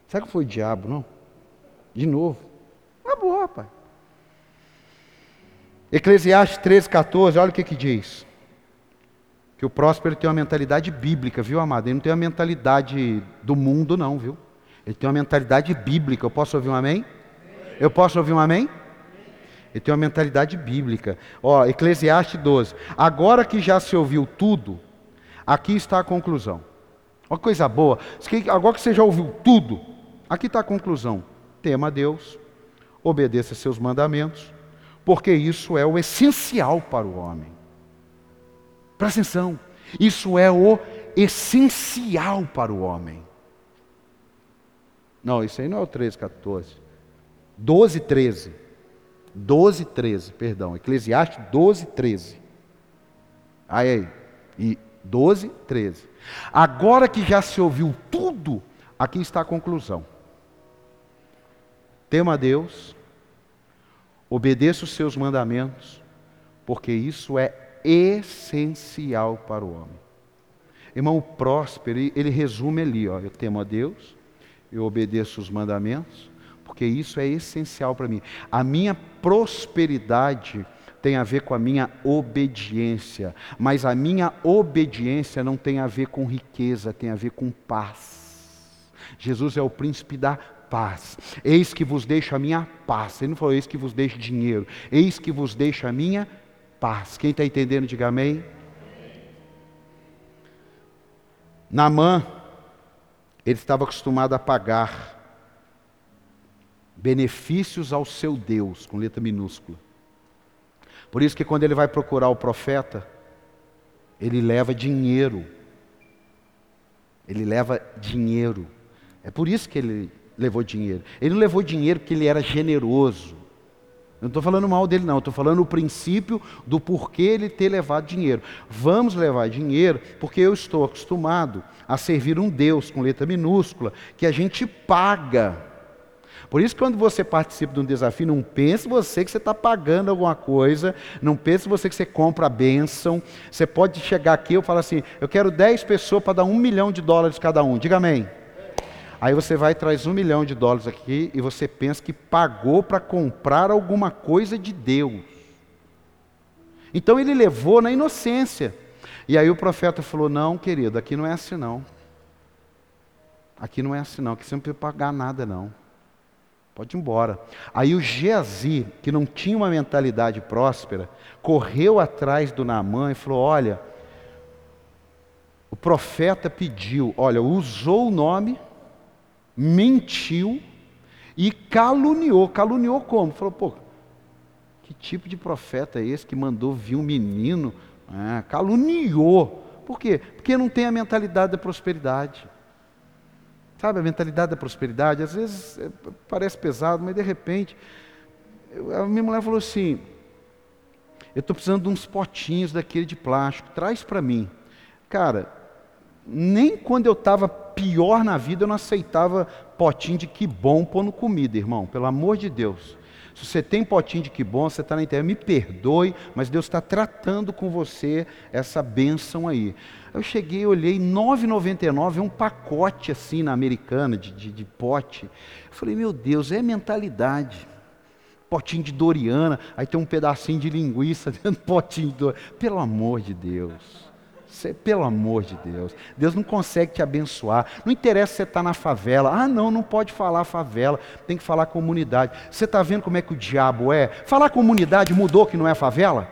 Será que foi o diabo, não? De novo. Acabou, rapaz. Eclesiastes 13, 14, olha o que, que diz. Que o próspero tem uma mentalidade bíblica, viu, amado? Ele não tem uma mentalidade do mundo, não, viu? Ele tem uma mentalidade bíblica. Eu posso ouvir um amém? Eu posso ouvir um amém? Ele tem uma mentalidade bíblica. Ó, Eclesiastes 12. Agora que já se ouviu tudo, aqui está a conclusão. Uma coisa boa. Agora que você já ouviu tudo, aqui está a conclusão. Tema a Deus, obedeça seus mandamentos, porque isso é o essencial para o homem. Presta atenção. Isso é o essencial para o homem. Não, isso aí não é o 13, 14. 12, 13. 12, 13, perdão. Eclesiastes 12, 13. Aí, aí. E 12, 13. Agora que já se ouviu tudo, aqui está a conclusão. Tema a Deus, obedeça os seus mandamentos, porque isso é essencial para o homem. Irmão, o próspero, ele, ele resume ali, ó, eu temo a Deus, eu obedeço os mandamentos, porque isso é essencial para mim. A minha prosperidade tem a ver com a minha obediência, mas a minha obediência não tem a ver com riqueza, tem a ver com paz. Jesus é o príncipe da paz. Eis que vos deixo a minha paz. Ele não falou, eis que vos deixo dinheiro. Eis que vos deixo a minha paz. Quem está entendendo, diga amém. Namã, ele estava acostumado a pagar benefícios ao seu Deus, com letra minúscula. Por isso que quando ele vai procurar o profeta, ele leva dinheiro. Ele leva dinheiro. É por isso que ele levou dinheiro. Ele não levou dinheiro porque ele era generoso. Eu não estou falando mal dele, não. Estou falando o princípio do porquê ele ter levado dinheiro. Vamos levar dinheiro porque eu estou acostumado a servir um Deus com letra minúscula que a gente paga por isso, quando você participa de um desafio, não pense você que você está pagando alguma coisa, não pense você que você compra a bênção. Você pode chegar aqui e falar assim: eu quero 10 pessoas para dar um milhão de dólares cada um. Diga amém. Aí você vai e traz um milhão de dólares aqui e você pensa que pagou para comprar alguma coisa de Deus. Então ele levou na inocência. E aí o profeta falou: Não, querido, aqui não é assim não. Aqui não é assim não, aqui você não precisa pagar nada não. Pode ir embora. Aí o Geazi, que não tinha uma mentalidade próspera, correu atrás do Naamã e falou: Olha, o profeta pediu, olha, usou o nome, mentiu e caluniou. Caluniou como? Falou: Pô, que tipo de profeta é esse que mandou vir um menino? Ah, caluniou. Por quê? Porque não tem a mentalidade da prosperidade. Sabe, a mentalidade da prosperidade, às vezes é, parece pesado, mas de repente, a minha mulher falou assim: eu estou precisando de uns potinhos daquele de plástico, traz para mim. Cara, nem quando eu estava pior na vida eu não aceitava potinho de que bom pondo comida, irmão, pelo amor de Deus. Se você tem potinho de que bom, você está na internet, me perdoe, mas Deus está tratando com você essa bênção aí. Eu cheguei, olhei, R$ 9,99 é um pacote assim na americana de, de, de pote. Eu falei, meu Deus, é mentalidade potinho de Doriana, aí tem um pedacinho de linguiça dentro do potinho de Doriana. Pelo amor de Deus. Você, pelo amor de Deus. Deus não consegue te abençoar. Não interessa se você está na favela. Ah, não, não pode falar favela. Tem que falar comunidade. Você está vendo como é que o diabo é? Falar comunidade mudou que não é favela?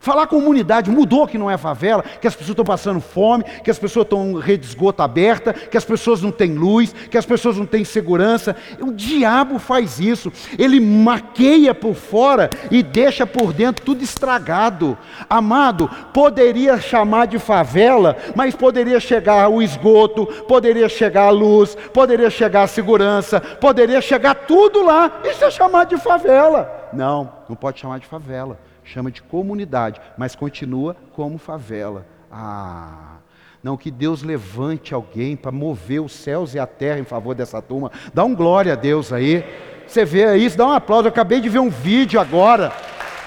Falar comunidade mudou que não é favela, que as pessoas estão passando fome, que as pessoas estão rede de esgoto aberta, que as pessoas não têm luz, que as pessoas não têm segurança. O diabo faz isso. Ele maqueia por fora e deixa por dentro tudo estragado. Amado, poderia chamar de favela, mas poderia chegar o esgoto, poderia chegar a luz, poderia chegar a segurança, poderia chegar tudo lá. Isso é chamar de favela. Não, não pode chamar de favela chama de comunidade, mas continua como favela. Ah, não, que Deus levante alguém para mover os céus e a terra em favor dessa turma. Dá um glória a Deus aí. Você vê isso, dá um aplauso. Eu acabei de ver um vídeo agora.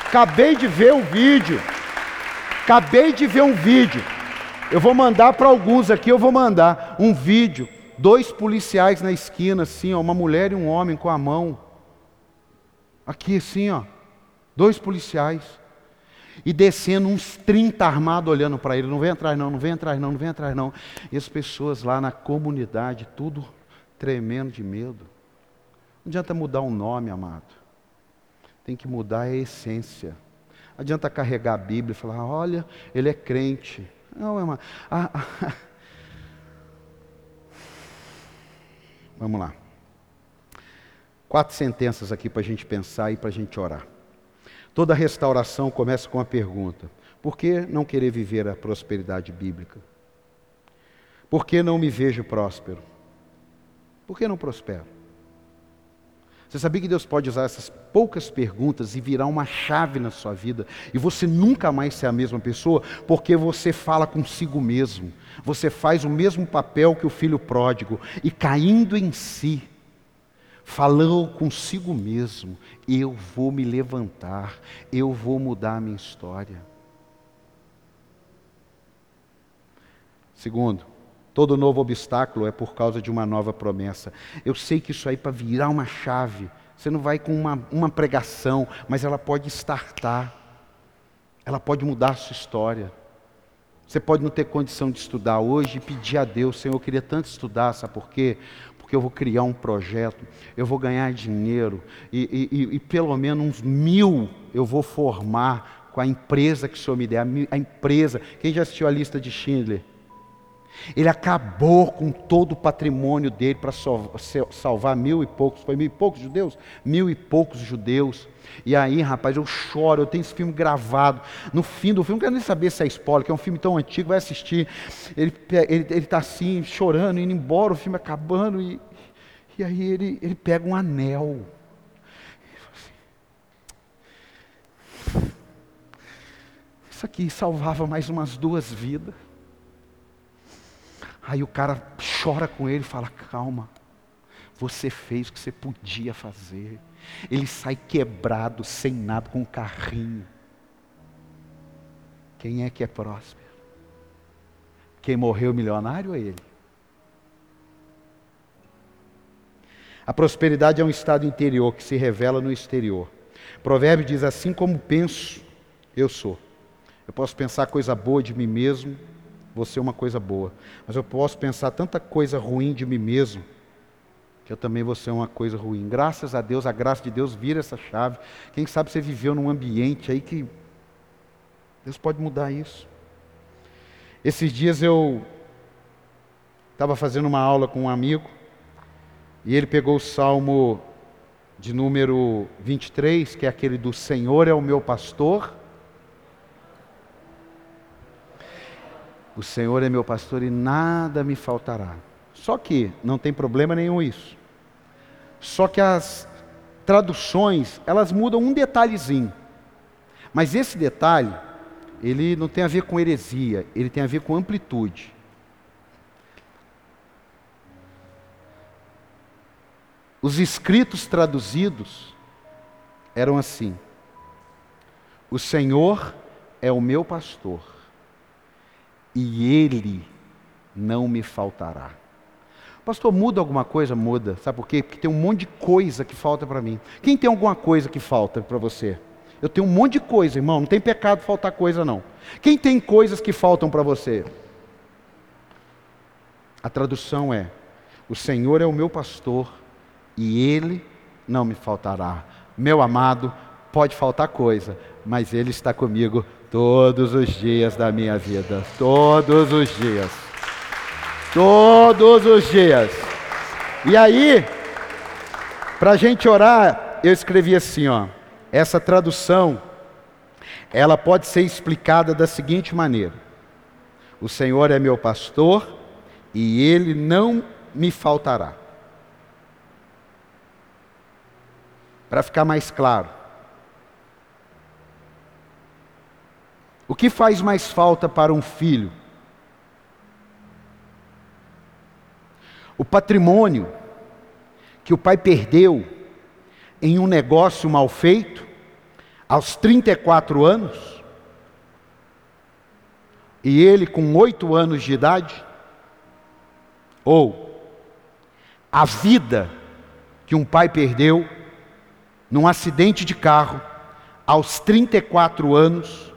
Acabei de ver um vídeo. Acabei de ver um vídeo. Eu vou mandar para alguns aqui, eu vou mandar um vídeo. Dois policiais na esquina, assim, ó, uma mulher e um homem com a mão. Aqui, assim, ó. Dois policiais. E descendo uns 30 armados olhando para ele. Não vem atrás não, não vem atrás não, não vem atrás não. E as pessoas lá na comunidade, tudo tremendo de medo. Não adianta mudar um nome, amado. Tem que mudar a essência. Não adianta carregar a Bíblia e falar, olha, ele é crente. Não, é uma... Ah, ah. Vamos lá. Quatro sentenças aqui para a gente pensar e para a gente orar. Toda restauração começa com a pergunta: por que não querer viver a prosperidade bíblica? Por que não me vejo próspero? Por que não prospero? Você sabia que Deus pode usar essas poucas perguntas e virar uma chave na sua vida e você nunca mais ser a mesma pessoa porque você fala consigo mesmo, você faz o mesmo papel que o filho pródigo e caindo em si, falou consigo mesmo: eu vou me levantar, eu vou mudar a minha história. Segundo, todo novo obstáculo é por causa de uma nova promessa. Eu sei que isso aí para virar uma chave, você não vai com uma, uma pregação, mas ela pode startar, ela pode mudar a sua história. Você pode não ter condição de estudar hoje e pedir a Deus, Senhor, eu queria tanto estudar, sabe por quê? Porque eu vou criar um projeto, eu vou ganhar dinheiro, e, e, e pelo menos uns mil eu vou formar com a empresa que o Senhor me der, a empresa. Quem já assistiu a lista de Schindler? Ele acabou com todo o patrimônio dele para salvar mil e poucos, foi mil e poucos judeus? Mil e poucos judeus. E aí, rapaz, eu choro, eu tenho esse filme gravado. No fim do filme, não quero nem saber se é spoiler, que é um filme tão antigo, vai assistir. Ele está ele, ele tá assim, chorando, indo embora, o filme acabando, e, e aí ele, ele pega um anel. Isso aqui salvava mais umas duas vidas. Aí o cara chora com ele e fala: calma, você fez o que você podia fazer. Ele sai quebrado, sem nada, com um carrinho. Quem é que é próspero? Quem morreu milionário é ele. A prosperidade é um estado interior que se revela no exterior. Provérbio diz: Assim como penso, eu sou. Eu posso pensar coisa boa de mim mesmo, vou ser uma coisa boa. Mas eu posso pensar tanta coisa ruim de mim mesmo, que eu também vou ser uma coisa ruim. Graças a Deus, a graça de Deus vira essa chave. Quem sabe você viveu num ambiente aí que Deus pode mudar isso. Esses dias eu estava fazendo uma aula com um amigo e ele pegou o salmo de número 23, que é aquele do Senhor é o meu pastor O Senhor é meu pastor e nada me faltará. Só que não tem problema nenhum isso. Só que as, traduções, elas mudam um detalhezinho. Mas esse detalhe, ele não tem a ver com heresia, ele tem a ver com amplitude. Os escritos traduzidos eram assim: O Senhor é o meu pastor, e ele não me faltará. Pastor, muda alguma coisa? Muda. Sabe por quê? Porque tem um monte de coisa que falta para mim. Quem tem alguma coisa que falta para você? Eu tenho um monte de coisa, irmão. Não tem pecado faltar coisa, não. Quem tem coisas que faltam para você? A tradução é: O Senhor é o meu pastor e ele não me faltará. Meu amado, pode faltar coisa, mas ele está comigo todos os dias da minha vida. Todos os dias. Todos os dias. E aí, para a gente orar, eu escrevi assim, ó. Essa tradução, ela pode ser explicada da seguinte maneira: O Senhor é meu pastor e ele não me faltará. Para ficar mais claro, o que faz mais falta para um filho? O patrimônio que o pai perdeu em um negócio mal feito, aos 34 anos, e ele com oito anos de idade, ou a vida que um pai perdeu num acidente de carro aos 34 anos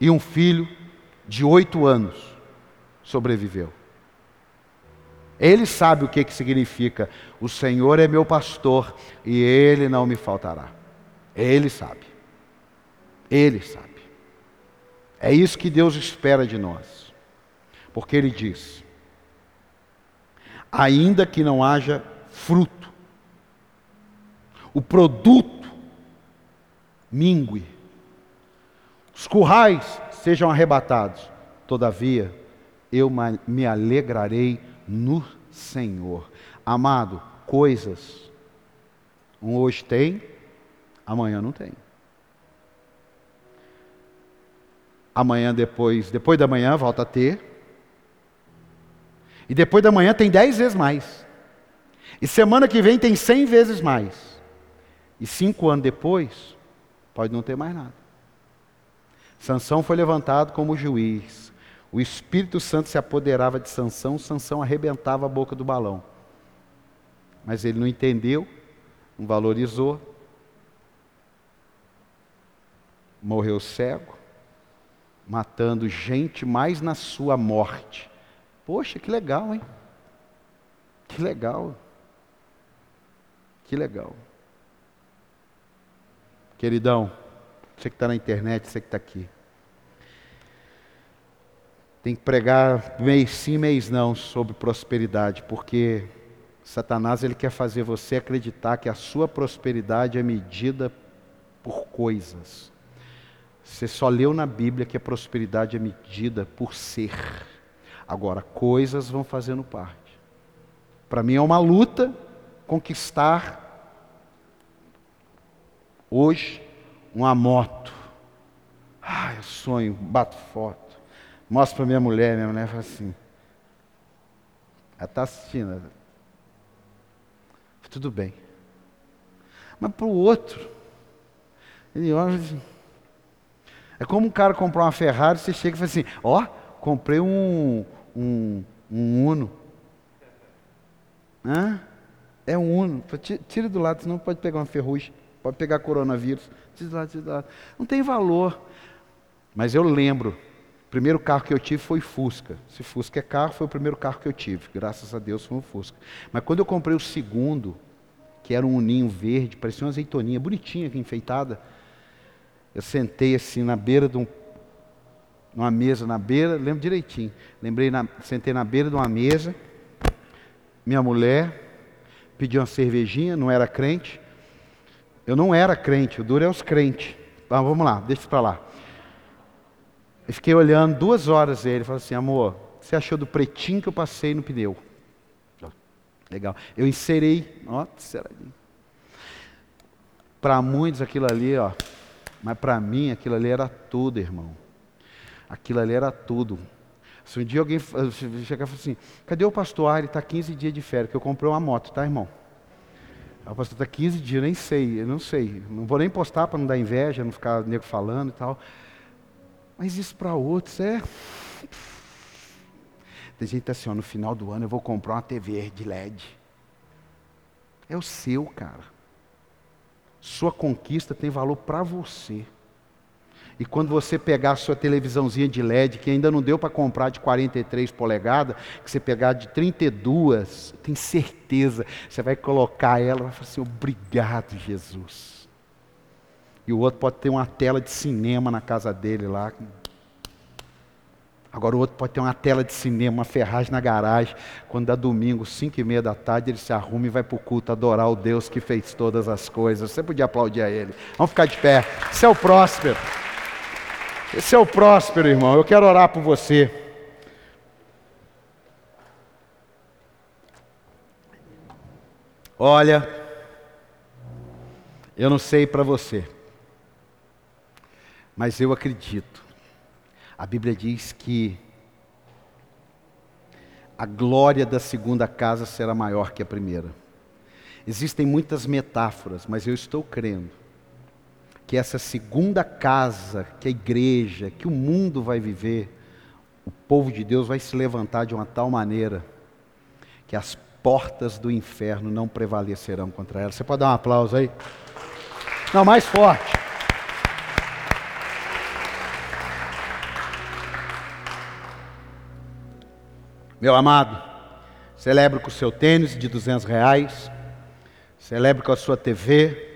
e um filho de oito anos sobreviveu. Ele sabe o que, que significa: o Senhor é meu pastor e ele não me faltará. Ele sabe. Ele sabe. É isso que Deus espera de nós. Porque Ele diz: ainda que não haja fruto, o produto mingue, os currais sejam arrebatados, todavia eu me alegrarei no Senhor. Amado, coisas, um hoje tem, amanhã não tem. Amanhã depois, depois da manhã volta a ter. E depois da manhã tem dez vezes mais. E semana que vem tem cem vezes mais. E cinco anos depois, pode não ter mais nada. Sansão foi levantado como juiz. O Espírito Santo se apoderava de Sansão, Sansão arrebentava a boca do balão. Mas ele não entendeu, não valorizou. Morreu cego, matando gente mais na sua morte. Poxa, que legal, hein? Que legal. Que legal. Queridão, você que está na internet, você que está aqui. Tem que pregar mês sim, mês não sobre prosperidade, porque Satanás ele quer fazer você acreditar que a sua prosperidade é medida por coisas. Você só leu na Bíblia que a prosperidade é medida por ser. Agora, coisas vão fazendo parte. Para mim é uma luta conquistar hoje uma moto. Ah, eu sonho, bato foto. Mostro para minha mulher, minha mulher fala assim. Ela está assistindo. Tudo bem. Mas para o outro, ele olha assim. É como um cara comprar uma Ferrari, você chega e fala assim, ó, oh, comprei um, um, um Uno. Hã? É um Uno. Tira do lado, senão pode pegar uma ferrugem, pode pegar coronavírus. Não tem valor. Mas eu lembro o primeiro carro que eu tive foi Fusca. Se Fusca é carro, foi o primeiro carro que eu tive. Graças a Deus foi um Fusca. Mas quando eu comprei o segundo, que era um ninho verde, parecia uma azeitoninha, bonitinha, enfeitada, eu sentei assim na beira de um, numa mesa na beira, lembro direitinho. Lembrei, na, sentei na beira de uma mesa, minha mulher pediu uma cervejinha, não era crente. Eu não era crente, o duro é os crentes. Então, vamos lá, deixa para lá. Eu fiquei olhando duas horas ele, falei assim, amor, você achou do pretinho que eu passei no pneu? Legal. Eu inserei, ó, Para muitos aquilo ali, ó, mas para mim aquilo ali era tudo, irmão. Aquilo ali era tudo. Se um dia alguém chegar e falar assim, cadê o pastor? Ah, ele está 15 dias de férias, que eu comprei uma moto, tá, irmão? O pastor está 15 dias, eu nem sei, eu não sei. Não vou nem postar para não dar inveja, não ficar nego falando e tal. Mas isso para outros é. Tem gente tá assim, ó, no final do ano eu vou comprar uma TV de LED. É o seu, cara. Sua conquista tem valor para você. E quando você pegar a sua televisãozinha de LED, que ainda não deu para comprar de 43 polegadas, que você pegar de 32, tem certeza, você vai colocar ela e vai falar assim: obrigado, Jesus. E o outro pode ter uma tela de cinema na casa dele lá. Agora o outro pode ter uma tela de cinema, uma ferragem na garagem. Quando dá domingo, cinco e meia da tarde, ele se arruma e vai para o culto adorar o Deus que fez todas as coisas. Você podia aplaudir a ele. Vamos ficar de pé. O próspero. Esse é o próspero, irmão. Eu quero orar por você. Olha, eu não sei para você, mas eu acredito a Bíblia diz que a glória da segunda casa será maior que a primeira. Existem muitas metáforas, mas eu estou crendo que essa segunda casa, que a igreja, que o mundo vai viver, o povo de Deus vai se levantar de uma tal maneira que as portas do inferno não prevalecerão contra ela. Você pode dar um aplauso aí? Não, mais forte. Meu amado, celebre com o seu tênis de 200 reais, celebre com a sua TV,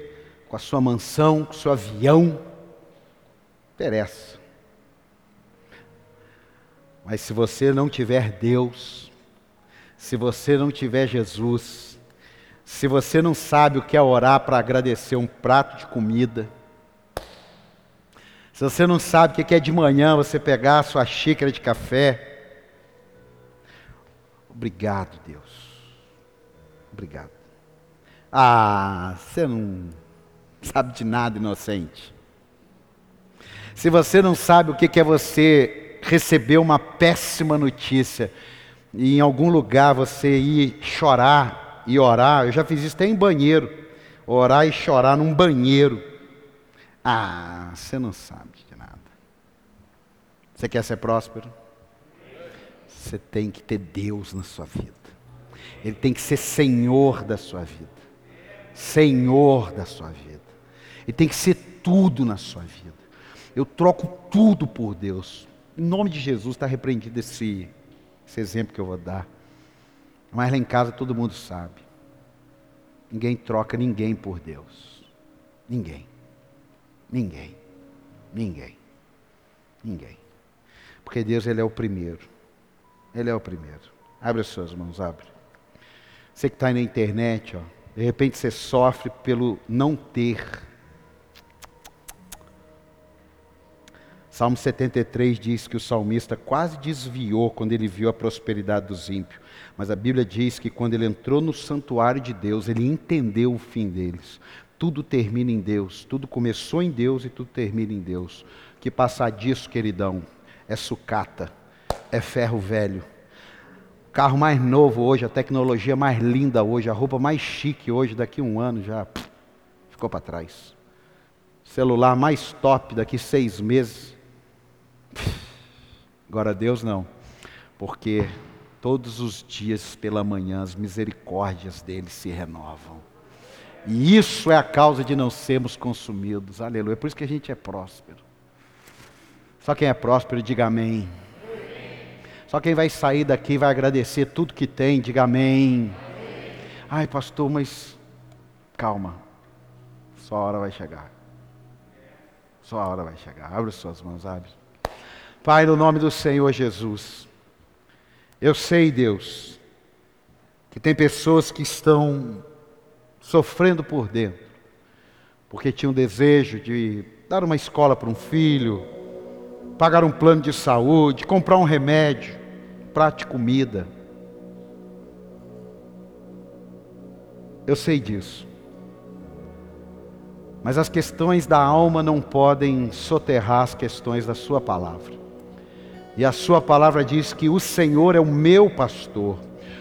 com a sua mansão, com o seu avião, interessa. Mas se você não tiver Deus, se você não tiver Jesus, se você não sabe o que é orar para agradecer um prato de comida, se você não sabe o que é de manhã você pegar a sua xícara de café, Obrigado, Deus. Obrigado. Ah, você não sabe de nada, inocente. Se você não sabe o que é você receber uma péssima notícia e em algum lugar você ir chorar e orar, eu já fiz isso até em banheiro, orar e chorar num banheiro. Ah, você não sabe de nada. Você quer ser próspero? Você tem que ter Deus na sua vida. Ele tem que ser Senhor da sua vida. Senhor da sua vida. Ele tem que ser tudo na sua vida. Eu troco tudo por Deus. Em nome de Jesus está repreendido esse, esse exemplo que eu vou dar. Mas lá em casa todo mundo sabe. Ninguém troca ninguém por Deus. Ninguém. Ninguém. Ninguém. Ninguém. Porque Deus ele é o primeiro. Ele é o primeiro. Abre as suas mãos, abre. Você que está aí na internet, ó, de repente você sofre pelo não ter. Salmo 73 diz que o salmista quase desviou quando ele viu a prosperidade dos ímpios. Mas a Bíblia diz que quando ele entrou no santuário de Deus, ele entendeu o fim deles. Tudo termina em Deus, tudo começou em Deus e tudo termina em Deus. Que passar disso, queridão, é sucata é ferro velho. O carro mais novo hoje, a tecnologia mais linda hoje, a roupa mais chique hoje, daqui a um ano já ficou para trás. Celular mais top daqui seis meses. Agora Deus não, porque todos os dias pela manhã as misericórdias dele se renovam. E isso é a causa de não sermos consumidos. Aleluia. É por isso que a gente é próspero. Só quem é próspero, diga amém. Só quem vai sair daqui vai agradecer tudo que tem, diga amém. Ai, pastor, mas calma. Só a hora vai chegar. Só a hora vai chegar. Abre suas mãos, abre. Pai, no nome do Senhor Jesus. Eu sei, Deus, que tem pessoas que estão sofrendo por dentro, porque tinham desejo de dar uma escola para um filho, pagar um plano de saúde, comprar um remédio, prato de comida. Eu sei disso. Mas as questões da alma não podem soterrar as questões da Sua palavra. E a Sua palavra diz que o Senhor é o meu pastor,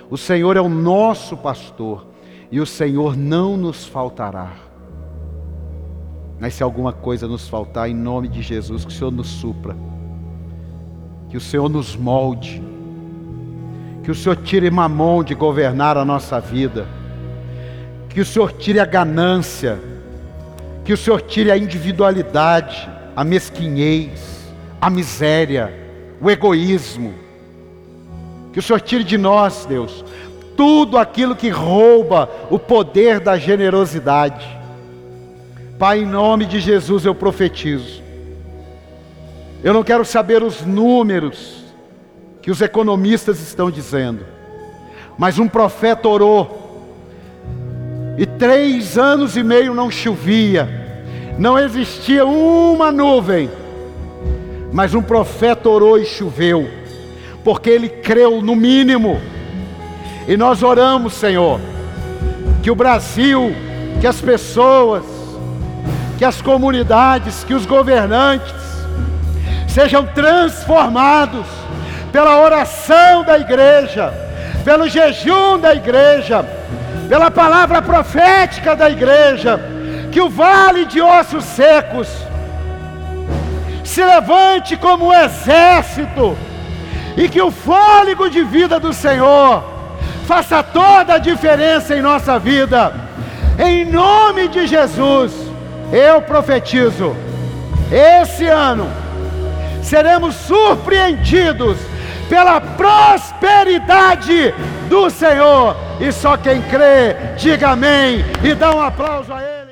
o Senhor é o nosso pastor, e o Senhor não nos faltará. Mas se alguma coisa nos faltar, em nome de Jesus, que o Senhor nos supra, que o Senhor nos molde, que o Senhor tire mamão de governar a nossa vida, que o Senhor tire a ganância, que o Senhor tire a individualidade, a mesquinhez, a miséria, o egoísmo. Que o Senhor tire de nós, Deus, tudo aquilo que rouba o poder da generosidade. Pai, em nome de Jesus eu profetizo. Eu não quero saber os números que os economistas estão dizendo, mas um profeta orou e três anos e meio não chovia, não existia uma nuvem, mas um profeta orou e choveu, porque ele creu no mínimo, e nós oramos, Senhor, que o Brasil, que as pessoas, que as comunidades, que os governantes sejam transformados pela oração da igreja, pelo jejum da igreja, pela palavra profética da igreja, que o vale de ossos secos se levante como um exército e que o fôlego de vida do Senhor faça toda a diferença em nossa vida. Em nome de Jesus, eu profetizo: esse ano seremos surpreendidos pela prosperidade do Senhor. E só quem crê, diga amém e dá um aplauso a Ele.